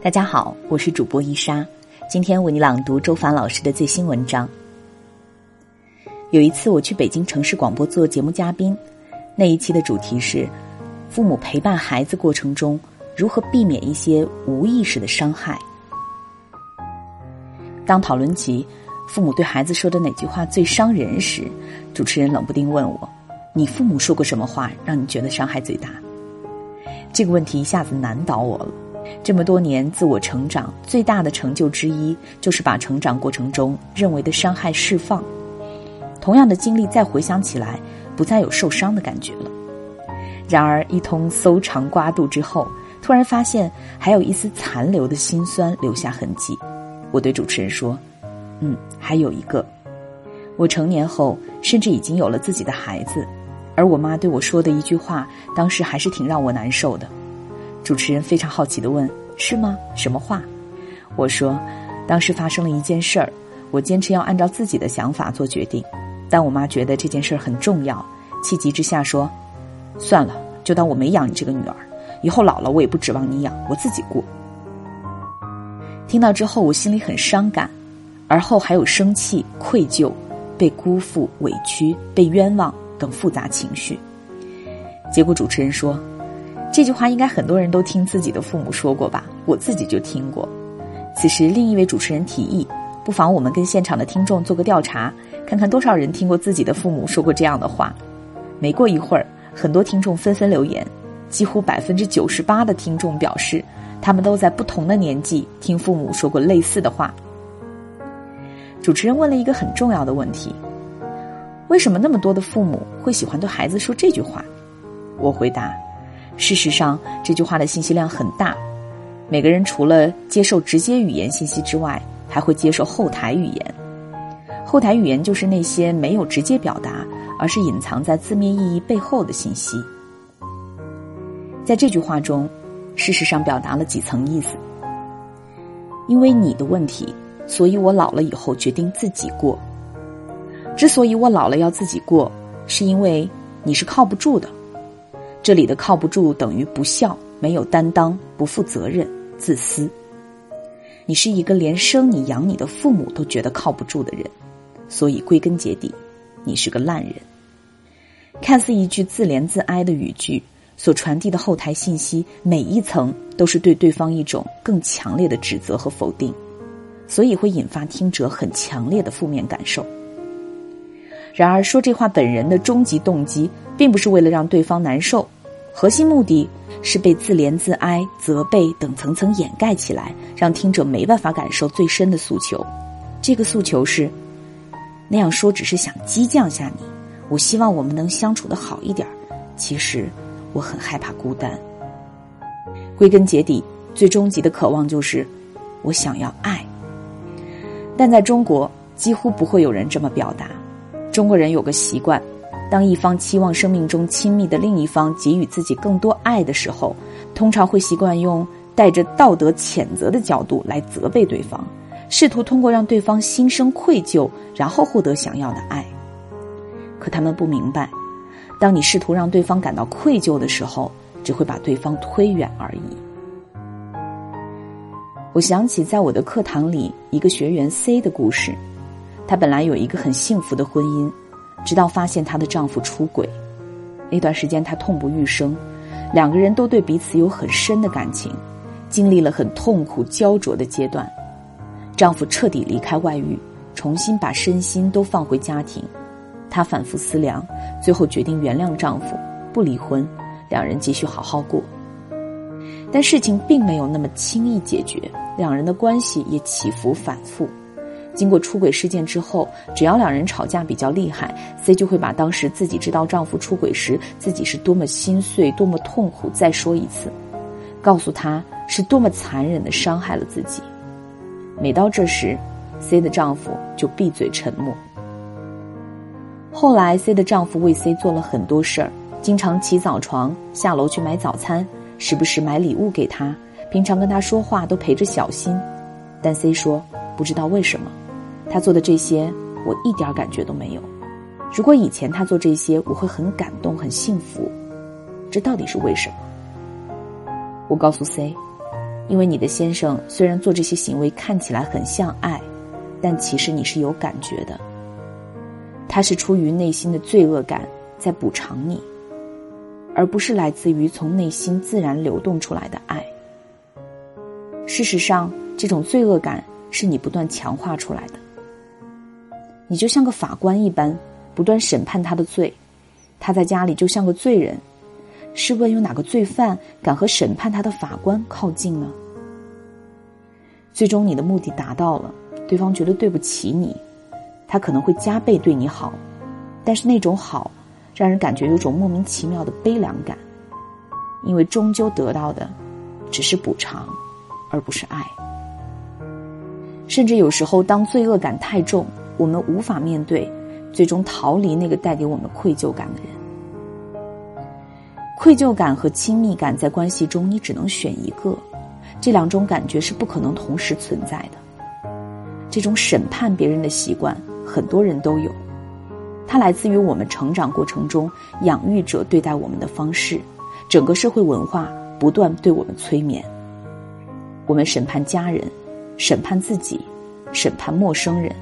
大家好，我是主播伊莎，今天为你朗读周凡老师的最新文章。有一次我去北京城市广播做节目嘉宾，那一期的主题是父母陪伴孩子过程中如何避免一些无意识的伤害。当讨论起父母对孩子说的哪句话最伤人时，主持人冷不丁问我：“你父母说过什么话让你觉得伤害最大？”这个问题一下子难倒我了。这么多年自我成长最大的成就之一，就是把成长过程中认为的伤害释放。同样的经历再回想起来，不再有受伤的感觉了。然而一通搜肠刮肚之后，突然发现还有一丝残留的心酸留下痕迹。我对主持人说：“嗯，还有一个，我成年后甚至已经有了自己的孩子，而我妈对我说的一句话，当时还是挺让我难受的。”主持人非常好奇的问：“是吗？什么话？”我说：“当时发生了一件事儿，我坚持要按照自己的想法做决定，但我妈觉得这件事儿很重要，气急之下说：‘算了，就当我没养你这个女儿，以后老了我也不指望你养，我自己过。’”听到之后，我心里很伤感，而后还有生气、愧疚、被辜负、委屈、被冤枉等复杂情绪。结果主持人说。这句话应该很多人都听自己的父母说过吧？我自己就听过。此时，另一位主持人提议，不妨我们跟现场的听众做个调查，看看多少人听过自己的父母说过这样的话。没过一会儿，很多听众纷纷留言，几乎百分之九十八的听众表示，他们都在不同的年纪听父母说过类似的话。主持人问了一个很重要的问题：为什么那么多的父母会喜欢对孩子说这句话？我回答。事实上，这句话的信息量很大。每个人除了接受直接语言信息之外，还会接受后台语言。后台语言就是那些没有直接表达，而是隐藏在字面意义背后的信息。在这句话中，事实上表达了几层意思。因为你的问题，所以我老了以后决定自己过。之所以我老了要自己过，是因为你是靠不住的。这里的靠不住等于不孝、没有担当、不负责任、自私。你是一个连生你养你的父母都觉得靠不住的人，所以归根结底，你是个烂人。看似一句自怜自哀的语句，所传递的后台信息，每一层都是对对方一种更强烈的指责和否定，所以会引发听者很强烈的负面感受。然而，说这话本人的终极动机，并不是为了让对方难受。核心目的是被自怜自哀、责备等层层掩盖起来，让听者没办法感受最深的诉求。这个诉求是：那样说只是想激将下你，我希望我们能相处的好一点。其实我很害怕孤单。归根结底，最终极的渴望就是我想要爱。但在中国，几乎不会有人这么表达。中国人有个习惯。当一方期望生命中亲密的另一方给予自己更多爱的时候，通常会习惯用带着道德谴责的角度来责备对方，试图通过让对方心生愧疚，然后获得想要的爱。可他们不明白，当你试图让对方感到愧疚的时候，只会把对方推远而已。我想起在我的课堂里一个学员 C 的故事，她本来有一个很幸福的婚姻。直到发现她的丈夫出轨，那段时间她痛不欲生，两个人都对彼此有很深的感情，经历了很痛苦焦灼的阶段。丈夫彻底离开外遇，重新把身心都放回家庭。她反复思量，最后决定原谅丈夫，不离婚，两人继续好好过。但事情并没有那么轻易解决，两人的关系也起伏反复。经过出轨事件之后，只要两人吵架比较厉害，C 就会把当时自己知道丈夫出轨时自己是多么心碎、多么痛苦再说一次，告诉他是多么残忍的伤害了自己。每到这时，C 的丈夫就闭嘴沉默。后来，C 的丈夫为 C 做了很多事儿，经常起早床下楼去买早餐，时不时买礼物给她，平常跟她说话都陪着小心。但 C 说，不知道为什么。他做的这些，我一点感觉都没有。如果以前他做这些，我会很感动、很幸福。这到底是为什么？我告诉 C，因为你的先生虽然做这些行为看起来很像爱，但其实你是有感觉的。他是出于内心的罪恶感在补偿你，而不是来自于从内心自然流动出来的爱。事实上，这种罪恶感是你不断强化出来的。你就像个法官一般，不断审判他的罪，他在家里就像个罪人。试问，有哪个罪犯敢和审判他的法官靠近呢？最终，你的目的达到了，对方觉得对不起你，他可能会加倍对你好，但是那种好，让人感觉有种莫名其妙的悲凉感，因为终究得到的只是补偿，而不是爱。甚至有时候，当罪恶感太重，我们无法面对，最终逃离那个带给我们愧疚感的人。愧疚感和亲密感在关系中，你只能选一个，这两种感觉是不可能同时存在的。这种审判别人的习惯，很多人都有，它来自于我们成长过程中养育者对待我们的方式，整个社会文化不断对我们催眠。我们审判家人，审判自己，审判陌生人。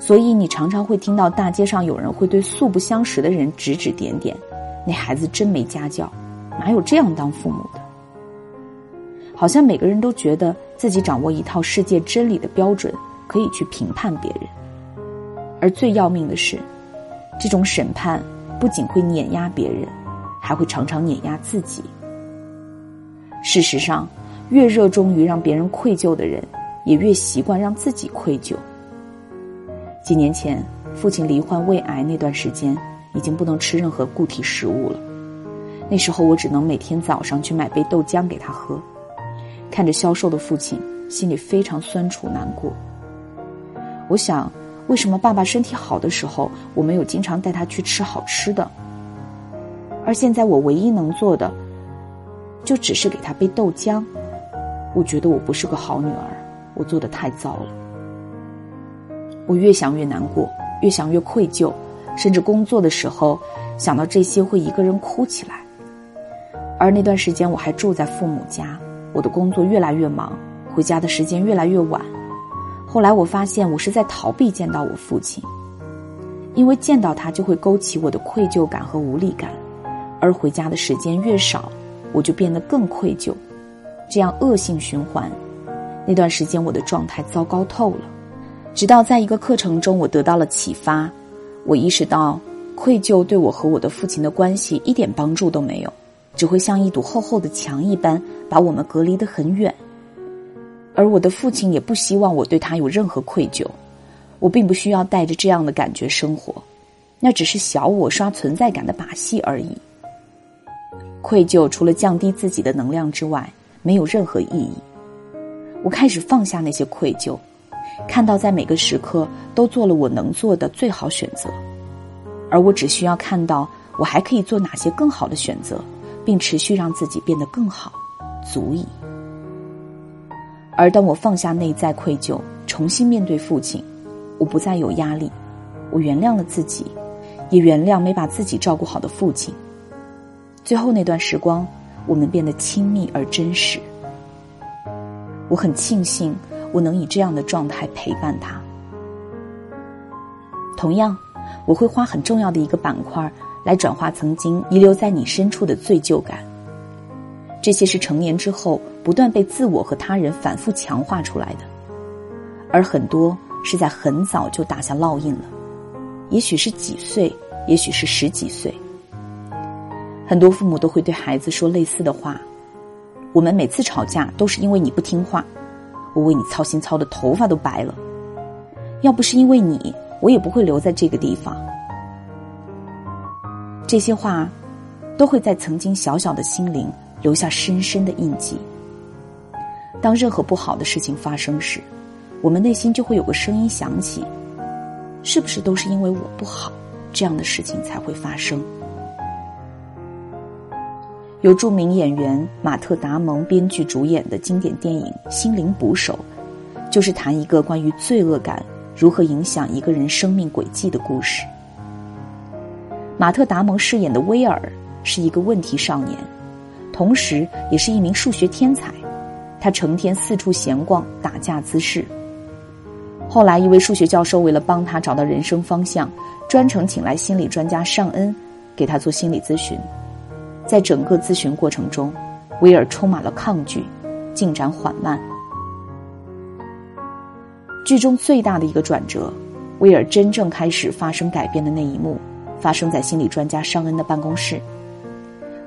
所以，你常常会听到大街上有人会对素不相识的人指指点点。那孩子真没家教，哪有这样当父母的？好像每个人都觉得自己掌握一套世界真理的标准，可以去评判别人。而最要命的是，这种审判不仅会碾压别人，还会常常碾压自己。事实上，越热衷于让别人愧疚的人，也越习惯让自己愧疚。几年前，父亲罹患胃癌那段时间。已经不能吃任何固体食物了。那时候我只能每天早上去买杯豆浆给他喝，看着消瘦的父亲，心里非常酸楚难过。我想，为什么爸爸身体好的时候，我没有经常带他去吃好吃的？而现在我唯一能做的，就只是给他杯豆浆。我觉得我不是个好女儿，我做的太糟了。我越想越难过，越想越愧疚。甚至工作的时候，想到这些会一个人哭起来。而那段时间我还住在父母家，我的工作越来越忙，回家的时间越来越晚。后来我发现我是在逃避见到我父亲，因为见到他就会勾起我的愧疚感和无力感，而回家的时间越少，我就变得更愧疚，这样恶性循环。那段时间我的状态糟糕透了，直到在一个课程中，我得到了启发。我意识到，愧疚对我和我的父亲的关系一点帮助都没有，只会像一堵厚厚的墙一般把我们隔离得很远。而我的父亲也不希望我对他有任何愧疚，我并不需要带着这样的感觉生活，那只是小我刷存在感的把戏而已。愧疚除了降低自己的能量之外，没有任何意义。我开始放下那些愧疚。看到在每个时刻都做了我能做的最好选择，而我只需要看到我还可以做哪些更好的选择，并持续让自己变得更好，足矣。而当我放下内在愧疚，重新面对父亲，我不再有压力，我原谅了自己，也原谅没把自己照顾好的父亲。最后那段时光，我们变得亲密而真实。我很庆幸。我能以这样的状态陪伴他。同样，我会花很重要的一个板块来转化曾经遗留在你深处的罪疚感。这些是成年之后不断被自我和他人反复强化出来的，而很多是在很早就打下烙印了。也许是几岁，也许是十几岁。很多父母都会对孩子说类似的话：“我们每次吵架都是因为你不听话。”我为你操心操的头发都白了，要不是因为你，我也不会留在这个地方。这些话，都会在曾经小小的心灵留下深深的印记。当任何不好的事情发生时，我们内心就会有个声音响起：是不是都是因为我不好，这样的事情才会发生？由著名演员马特·达蒙编剧主演的经典电影《心灵捕手》，就是谈一个关于罪恶感如何影响一个人生命轨迹的故事。马特·达蒙饰演的威尔是一个问题少年，同时也是一名数学天才。他成天四处闲逛，打架滋事。后来，一位数学教授为了帮他找到人生方向，专程请来心理专家尚恩，给他做心理咨询。在整个咨询过程中，威尔充满了抗拒，进展缓慢。剧中最大的一个转折，威尔真正开始发生改变的那一幕，发生在心理专家尚恩的办公室。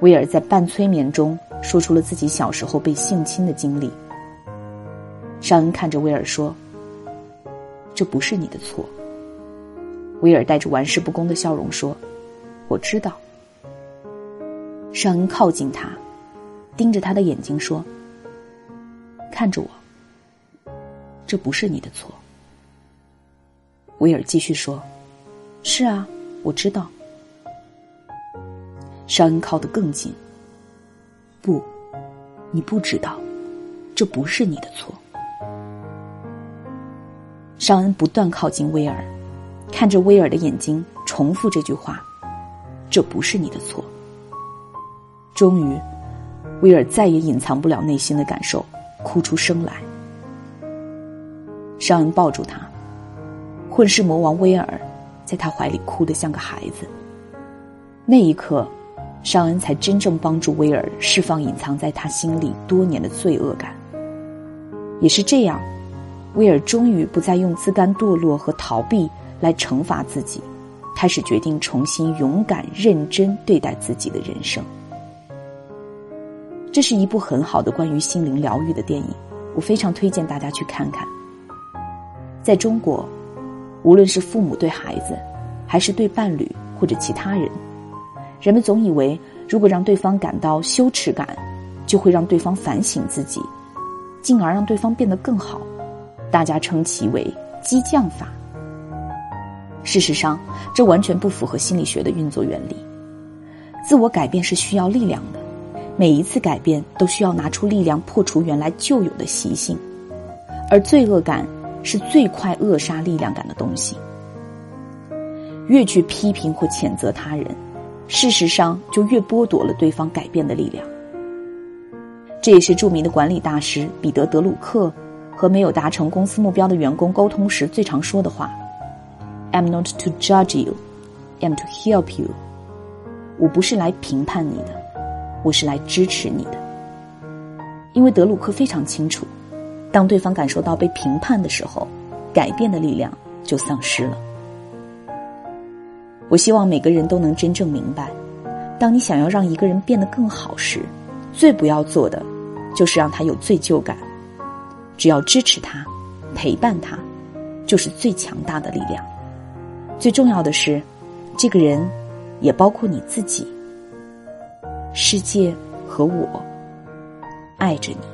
威尔在半催眠中。说出了自己小时候被性侵的经历。尚恩看着威尔说：“这不是你的错。”威尔带着玩世不恭的笑容说：“我知道。”尚恩靠近他，盯着他的眼睛说：“看着我，这不是你的错。”威尔继续说：“是啊，我知道。”尚恩靠得更近。不，你不知道，这不是你的错。尚恩不断靠近威尔，看着威尔的眼睛，重复这句话：“这不是你的错。”终于，威尔再也隐藏不了内心的感受，哭出声来。尚恩抱住他，混世魔王威尔在他怀里哭得像个孩子。那一刻。尚恩才真正帮助威尔释放隐藏在他心里多年的罪恶感。也是这样，威尔终于不再用自甘堕落和逃避来惩罚自己，开始决定重新勇敢认真对待自己的人生。这是一部很好的关于心灵疗愈的电影，我非常推荐大家去看看。在中国，无论是父母对孩子，还是对伴侣或者其他人。人们总以为，如果让对方感到羞耻感，就会让对方反省自己，进而让对方变得更好。大家称其为“激将法”。事实上，这完全不符合心理学的运作原理。自我改变是需要力量的，每一次改变都需要拿出力量破除原来旧有的习性，而罪恶感是最快扼杀力量感的东西。越去批评或谴责他人。事实上，就越剥夺了对方改变的力量。这也是著名的管理大师彼得·德鲁克和没有达成公司目标的员工沟通时最常说的话：“I'm not to judge you, I'm to help you。”我不是来评判你的，我是来支持你的。因为德鲁克非常清楚，当对方感受到被评判的时候，改变的力量就丧失了。我希望每个人都能真正明白，当你想要让一个人变得更好时，最不要做的就是让他有罪疚感。只要支持他、陪伴他，就是最强大的力量。最重要的是，这个人也包括你自己。世界和我爱着你。